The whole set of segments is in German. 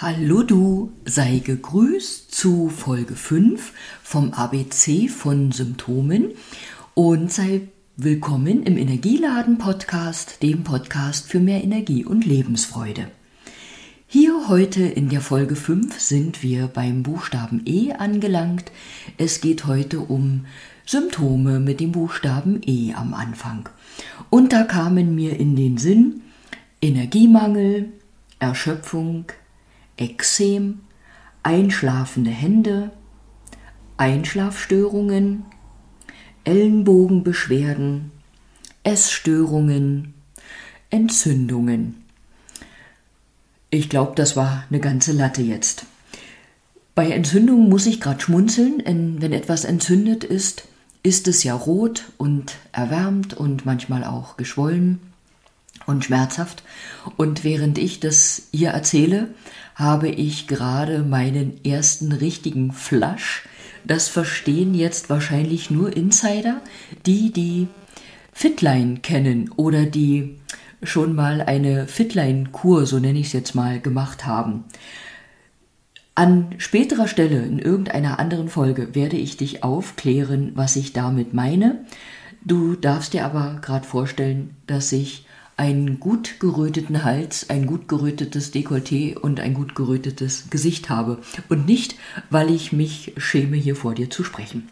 Hallo du, sei gegrüßt zu Folge 5 vom ABC von Symptomen und sei willkommen im Energieladen Podcast, dem Podcast für mehr Energie und Lebensfreude. Hier heute in der Folge 5 sind wir beim Buchstaben E angelangt. Es geht heute um Symptome mit dem Buchstaben E am Anfang. Und da kamen mir in den Sinn Energiemangel, Erschöpfung, Ekzem, einschlafende Hände, Einschlafstörungen, Ellenbogenbeschwerden, Essstörungen, Entzündungen. Ich glaube, das war eine ganze Latte jetzt. Bei Entzündungen muss ich gerade schmunzeln, wenn etwas entzündet ist, ist es ja rot und erwärmt und manchmal auch geschwollen und schmerzhaft. Und während ich das hier erzähle, habe ich gerade meinen ersten richtigen Flash. Das verstehen jetzt wahrscheinlich nur Insider, die die Fitline kennen oder die schon mal eine Fitline-Kur, so nenne ich es jetzt mal, gemacht haben. An späterer Stelle, in irgendeiner anderen Folge, werde ich dich aufklären, was ich damit meine. Du darfst dir aber gerade vorstellen, dass ich einen gut geröteten Hals, ein gut gerötetes Dekolleté und ein gut gerötetes Gesicht habe. Und nicht, weil ich mich schäme, hier vor dir zu sprechen.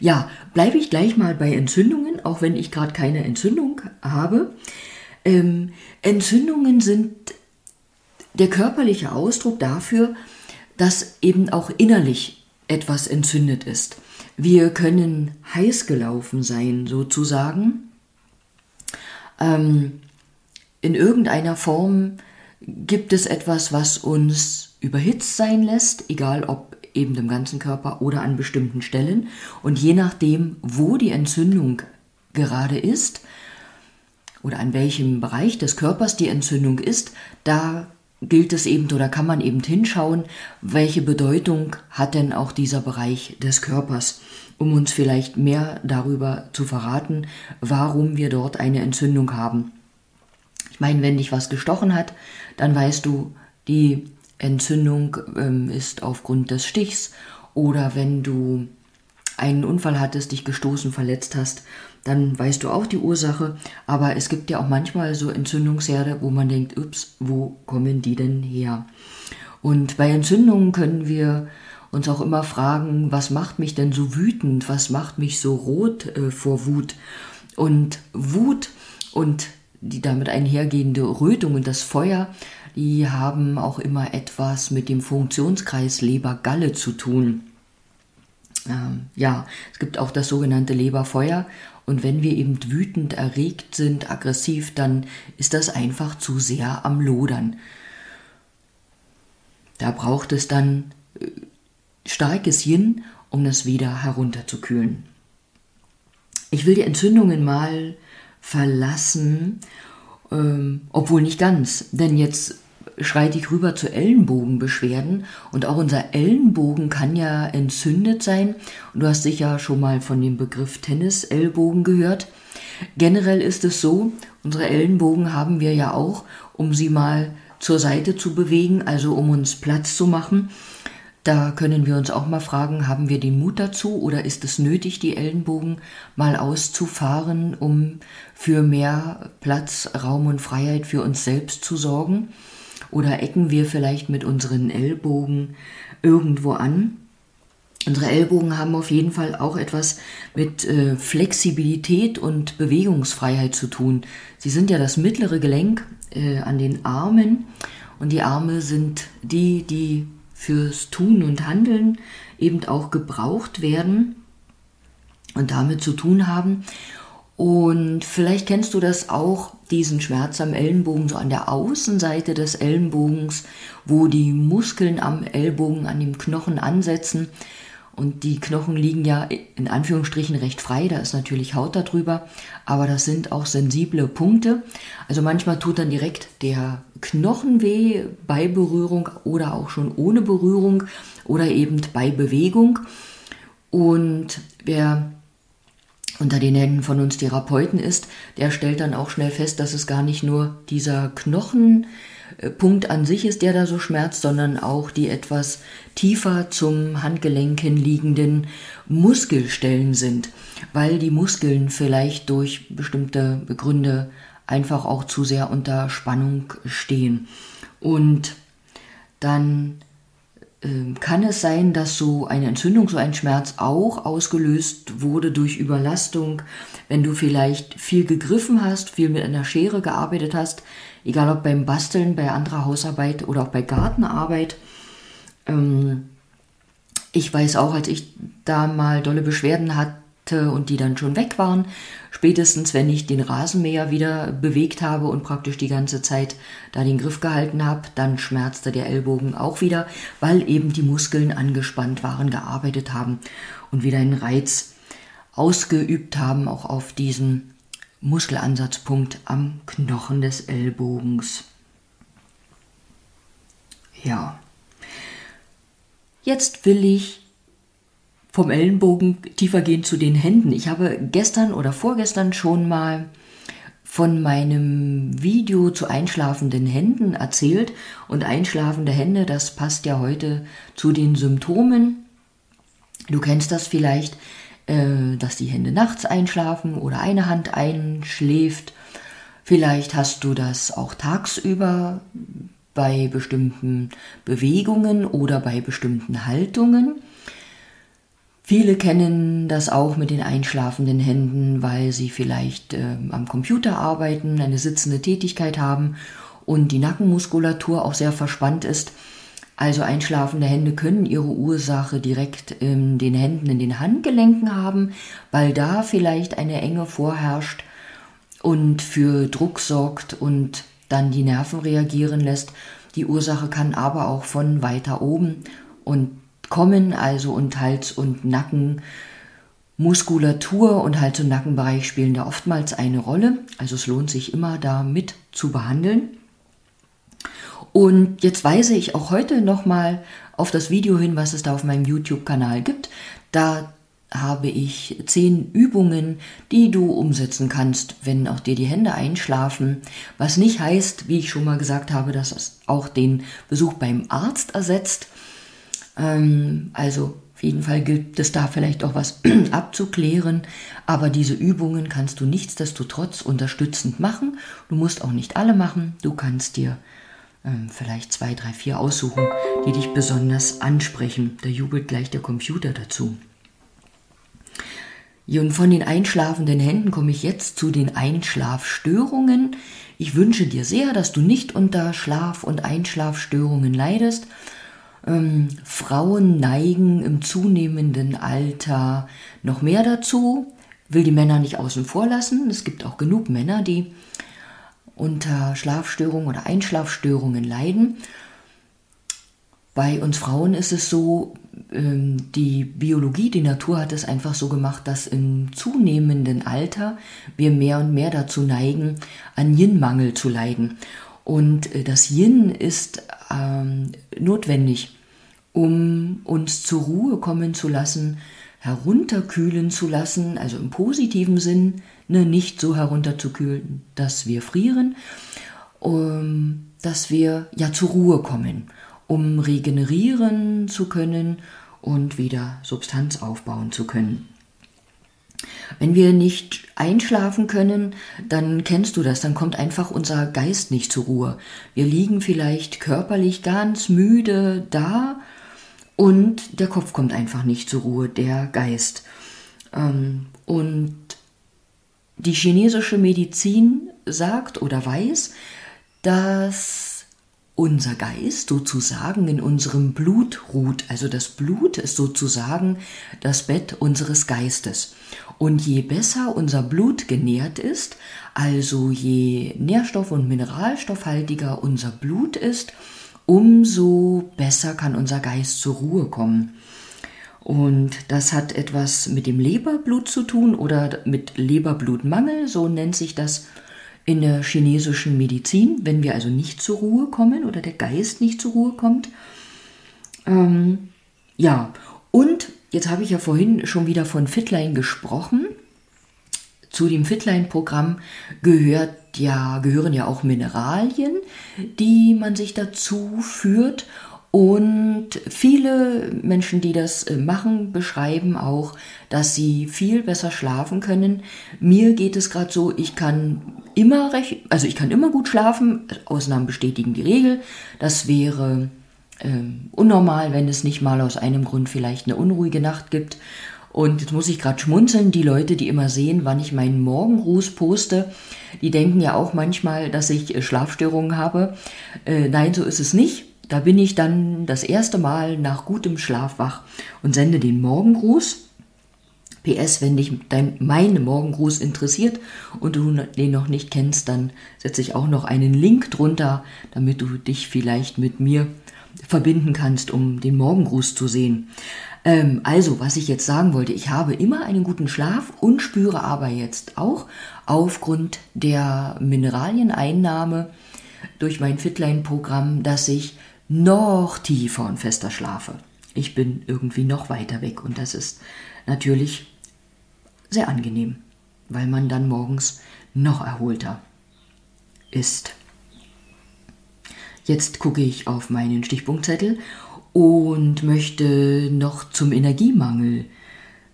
Ja, bleibe ich gleich mal bei Entzündungen, auch wenn ich gerade keine Entzündung habe. Ähm, Entzündungen sind der körperliche Ausdruck dafür, dass eben auch innerlich etwas entzündet ist. Wir können heiß gelaufen sein, sozusagen, ähm, in irgendeiner Form gibt es etwas, was uns überhitzt sein lässt, egal ob eben im ganzen Körper oder an bestimmten Stellen. Und je nachdem, wo die Entzündung gerade ist oder an welchem Bereich des Körpers die Entzündung ist, da gilt es eben oder kann man eben hinschauen, welche Bedeutung hat denn auch dieser Bereich des Körpers, um uns vielleicht mehr darüber zu verraten, warum wir dort eine Entzündung haben. Ich meine, wenn dich was gestochen hat, dann weißt du, die Entzündung ähm, ist aufgrund des Stichs oder wenn du einen Unfall hattest, dich gestoßen, verletzt hast, dann weißt du auch die Ursache. Aber es gibt ja auch manchmal so Entzündungsherde, wo man denkt, ups, wo kommen die denn her? Und bei Entzündungen können wir uns auch immer fragen, was macht mich denn so wütend? Was macht mich so rot äh, vor Wut? Und Wut und die damit einhergehende Rötung und das Feuer, die haben auch immer etwas mit dem Funktionskreis Leber-Galle zu tun. Ähm, ja, es gibt auch das sogenannte Leberfeuer und wenn wir eben wütend, erregt sind, aggressiv, dann ist das einfach zu sehr am Lodern. Da braucht es dann äh, starkes Yin, um das wieder herunterzukühlen. Ich will die Entzündungen mal verlassen, ähm, obwohl nicht ganz, denn jetzt schreite ich rüber zu Ellenbogenbeschwerden und auch unser Ellenbogen kann ja entzündet sein. Und du hast sicher schon mal von dem Begriff Tennis-Ellbogen gehört. Generell ist es so, unsere Ellenbogen haben wir ja auch, um sie mal zur Seite zu bewegen, also um uns Platz zu machen. Da können wir uns auch mal fragen, haben wir den Mut dazu oder ist es nötig, die Ellenbogen mal auszufahren, um für mehr Platz, Raum und Freiheit für uns selbst zu sorgen? Oder ecken wir vielleicht mit unseren Ellbogen irgendwo an? Unsere Ellbogen haben auf jeden Fall auch etwas mit äh, Flexibilität und Bewegungsfreiheit zu tun. Sie sind ja das mittlere Gelenk äh, an den Armen und die Arme sind die, die fürs Tun und Handeln eben auch gebraucht werden und damit zu tun haben. Und vielleicht kennst du das auch, diesen Schmerz am Ellenbogen, so an der Außenseite des Ellenbogens, wo die Muskeln am Ellbogen an dem Knochen ansetzen. Und die Knochen liegen ja in Anführungsstrichen recht frei, da ist natürlich Haut darüber, aber das sind auch sensible Punkte. Also manchmal tut dann direkt der Knochen weh bei Berührung oder auch schon ohne Berührung oder eben bei Bewegung. Und wer unter den Händen von uns Therapeuten ist, der stellt dann auch schnell fest, dass es gar nicht nur dieser Knochenpunkt an sich ist, der da so schmerzt, sondern auch die etwas tiefer zum Handgelenk liegenden Muskelstellen sind, weil die Muskeln vielleicht durch bestimmte Gründe einfach auch zu sehr unter Spannung stehen. Und dann kann es sein, dass so eine Entzündung, so ein Schmerz auch ausgelöst wurde durch Überlastung, wenn du vielleicht viel gegriffen hast, viel mit einer Schere gearbeitet hast, egal ob beim Basteln, bei anderer Hausarbeit oder auch bei Gartenarbeit. Ähm, ich weiß auch, als ich da mal dolle Beschwerden hatte, und die dann schon weg waren. Spätestens, wenn ich den Rasenmäher wieder bewegt habe und praktisch die ganze Zeit da den Griff gehalten habe, dann schmerzte der Ellbogen auch wieder, weil eben die Muskeln angespannt waren, gearbeitet haben und wieder einen Reiz ausgeübt haben, auch auf diesen Muskelansatzpunkt am Knochen des Ellbogens. Ja. Jetzt will ich vom Ellenbogen tiefer gehen zu den Händen. Ich habe gestern oder vorgestern schon mal von meinem Video zu einschlafenden Händen erzählt. Und einschlafende Hände, das passt ja heute zu den Symptomen. Du kennst das vielleicht, äh, dass die Hände nachts einschlafen oder eine Hand einschläft. Vielleicht hast du das auch tagsüber bei bestimmten Bewegungen oder bei bestimmten Haltungen. Viele kennen das auch mit den einschlafenden Händen, weil sie vielleicht äh, am Computer arbeiten, eine sitzende Tätigkeit haben und die Nackenmuskulatur auch sehr verspannt ist. Also einschlafende Hände können ihre Ursache direkt in den Händen, in den Handgelenken haben, weil da vielleicht eine Enge vorherrscht und für Druck sorgt und dann die Nerven reagieren lässt. Die Ursache kann aber auch von weiter oben und kommen, also und Hals- und Nackenmuskulatur und Hals- und Nackenbereich spielen da oftmals eine Rolle. Also es lohnt sich immer da mit zu behandeln. Und jetzt weise ich auch heute nochmal auf das Video hin, was es da auf meinem YouTube-Kanal gibt. Da habe ich zehn Übungen, die du umsetzen kannst, wenn auch dir die Hände einschlafen. Was nicht heißt, wie ich schon mal gesagt habe, dass es auch den Besuch beim Arzt ersetzt. Ähm, also auf jeden Fall gilt es da vielleicht auch was abzuklären, aber diese Übungen kannst du nichtsdestotrotz unterstützend machen. Du musst auch nicht alle machen, du kannst dir ähm, vielleicht zwei, drei, vier aussuchen, die dich besonders ansprechen. Da jubelt gleich der Computer dazu. Und von den einschlafenden Händen komme ich jetzt zu den Einschlafstörungen. Ich wünsche dir sehr, dass du nicht unter Schlaf- und Einschlafstörungen leidest, ähm, Frauen neigen im zunehmenden Alter noch mehr dazu, will die Männer nicht außen vor lassen. Es gibt auch genug Männer, die unter Schlafstörungen oder Einschlafstörungen leiden. Bei uns Frauen ist es so, ähm, die Biologie, die Natur hat es einfach so gemacht, dass im zunehmenden Alter wir mehr und mehr dazu neigen, an Yin-Mangel zu leiden. Und äh, das Yin ist ähm, notwendig, um uns zur Ruhe kommen zu lassen, herunterkühlen zu lassen, also im positiven Sinn, ne, nicht so herunterzukühlen, dass wir frieren, um, dass wir ja zur Ruhe kommen, um regenerieren zu können und wieder Substanz aufbauen zu können. Wenn wir nicht einschlafen können, dann kennst du das, dann kommt einfach unser Geist nicht zur Ruhe. Wir liegen vielleicht körperlich ganz müde da, und der Kopf kommt einfach nicht zur Ruhe, der Geist. Ähm, und die chinesische Medizin sagt oder weiß, dass unser Geist sozusagen in unserem Blut ruht. Also das Blut ist sozusagen das Bett unseres Geistes. Und je besser unser Blut genährt ist, also je nährstoff- und mineralstoffhaltiger unser Blut ist, umso besser kann unser Geist zur Ruhe kommen. Und das hat etwas mit dem Leberblut zu tun oder mit Leberblutmangel, so nennt sich das in der chinesischen Medizin, wenn wir also nicht zur Ruhe kommen oder der Geist nicht zur Ruhe kommt. Ähm, ja, und jetzt habe ich ja vorhin schon wieder von Fitlein gesprochen. Zu dem Fitline-Programm gehört ja, gehören ja auch Mineralien, die man sich dazu führt. Und viele Menschen, die das äh, machen, beschreiben auch, dass sie viel besser schlafen können. Mir geht es gerade so, ich kann immer recht, also ich kann immer gut schlafen. Ausnahmen bestätigen die Regel. Das wäre äh, unnormal, wenn es nicht mal aus einem Grund vielleicht eine unruhige Nacht gibt. Und jetzt muss ich gerade schmunzeln, die Leute, die immer sehen, wann ich meinen Morgenruß poste, die denken ja auch manchmal, dass ich äh, Schlafstörungen habe. Äh, nein, so ist es nicht. Da bin ich dann das erste Mal nach gutem Schlaf wach und sende den Morgengruß. PS, wenn dich dein, mein Morgengruß interessiert und du den noch nicht kennst, dann setze ich auch noch einen Link drunter, damit du dich vielleicht mit mir verbinden kannst, um den Morgengruß zu sehen. Ähm, also, was ich jetzt sagen wollte, ich habe immer einen guten Schlaf und spüre aber jetzt auch aufgrund der Mineralieneinnahme durch mein Fitline-Programm, dass ich noch tiefer und fester schlafe. Ich bin irgendwie noch weiter weg und das ist natürlich sehr angenehm, weil man dann morgens noch erholter ist. Jetzt gucke ich auf meinen Stichpunktzettel und möchte noch zum Energiemangel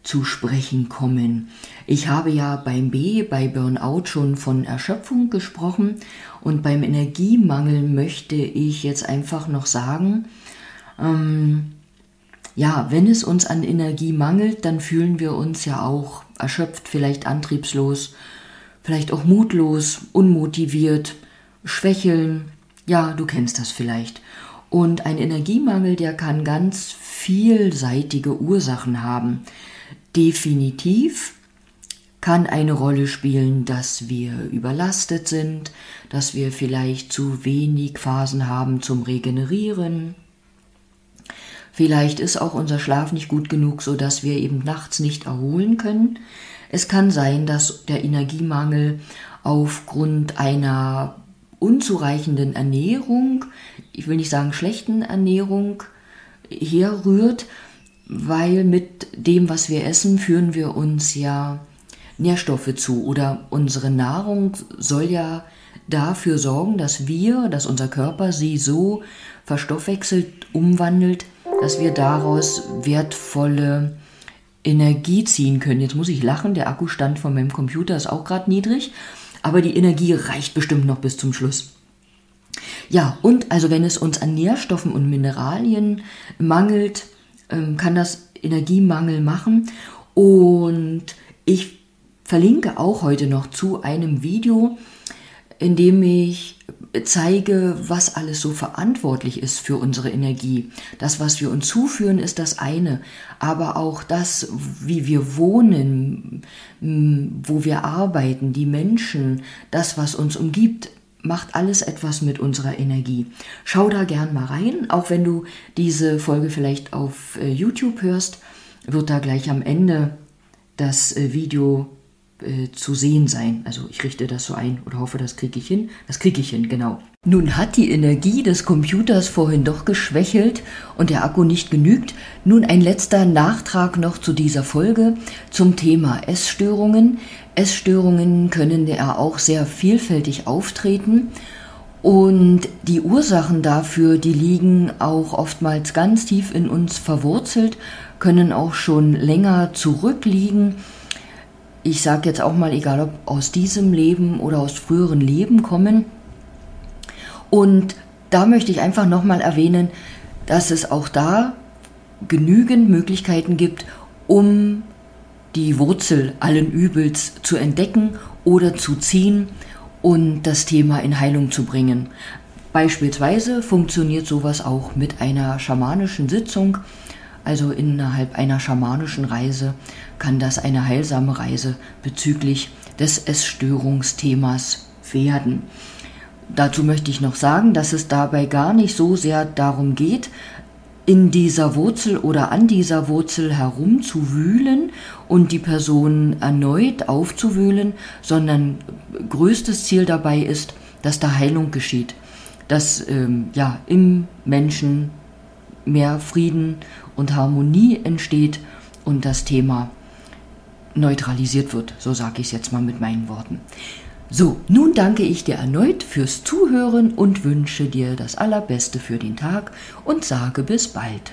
zu sprechen kommen. Ich habe ja beim B, bei Burnout schon von Erschöpfung gesprochen und beim Energiemangel möchte ich jetzt einfach noch sagen, ähm, ja, wenn es uns an Energie mangelt, dann fühlen wir uns ja auch erschöpft, vielleicht antriebslos, vielleicht auch mutlos, unmotiviert, schwächeln. Ja, du kennst das vielleicht. Und ein Energiemangel, der kann ganz vielseitige Ursachen haben. Definitiv kann eine Rolle spielen, dass wir überlastet sind, dass wir vielleicht zu wenig Phasen haben zum Regenerieren. Vielleicht ist auch unser Schlaf nicht gut genug, so dass wir eben nachts nicht erholen können. Es kann sein, dass der Energiemangel aufgrund einer unzureichenden Ernährung, ich will nicht sagen schlechten Ernährung, herrührt, weil mit dem, was wir essen, führen wir uns ja Nährstoffe zu oder unsere Nahrung soll ja dafür sorgen, dass wir, dass unser Körper sie so verstoffwechselt, umwandelt, dass wir daraus wertvolle Energie ziehen können. Jetzt muss ich lachen, der Akkustand von meinem Computer ist auch gerade niedrig aber die Energie reicht bestimmt noch bis zum Schluss. Ja, und also wenn es uns an Nährstoffen und Mineralien mangelt, ähm, kann das Energiemangel machen. Und ich verlinke auch heute noch zu einem Video, in dem ich zeige, was alles so verantwortlich ist für unsere Energie. Das, was wir uns zuführen, ist das eine, aber auch das, wie wir wohnen, wo wir arbeiten, die Menschen, das, was uns umgibt, macht alles etwas mit unserer Energie. Schau da gern mal rein, auch wenn du diese Folge vielleicht auf äh, YouTube hörst, wird da gleich am Ende das äh, Video äh, zu sehen sein. Also ich richte das so ein oder hoffe, das kriege ich hin. Das kriege ich hin, genau. Nun hat die Energie des Computers vorhin doch geschwächelt und der Akku nicht genügt. Nun ein letzter Nachtrag noch zu dieser Folge zum Thema Essstörungen. Essstörungen können ja auch sehr vielfältig auftreten. Und die Ursachen dafür, die liegen auch oftmals ganz tief in uns verwurzelt, können auch schon länger zurückliegen ich sage jetzt auch mal, egal ob aus diesem Leben oder aus früheren Leben kommen. Und da möchte ich einfach nochmal erwähnen, dass es auch da genügend Möglichkeiten gibt, um die Wurzel allen Übels zu entdecken oder zu ziehen und das Thema in Heilung zu bringen. Beispielsweise funktioniert sowas auch mit einer schamanischen Sitzung, also innerhalb einer schamanischen Reise kann das eine heilsame Reise bezüglich des Essstörungsthemas werden. Dazu möchte ich noch sagen, dass es dabei gar nicht so sehr darum geht, in dieser Wurzel oder an dieser Wurzel herumzuwühlen und die Person erneut aufzuwühlen, sondern größtes Ziel dabei ist, dass da Heilung geschieht, dass ähm, ja im Menschen mehr Frieden und Harmonie entsteht und das Thema neutralisiert wird. So sage ich es jetzt mal mit meinen Worten. So, nun danke ich dir erneut fürs Zuhören und wünsche dir das Allerbeste für den Tag und sage bis bald.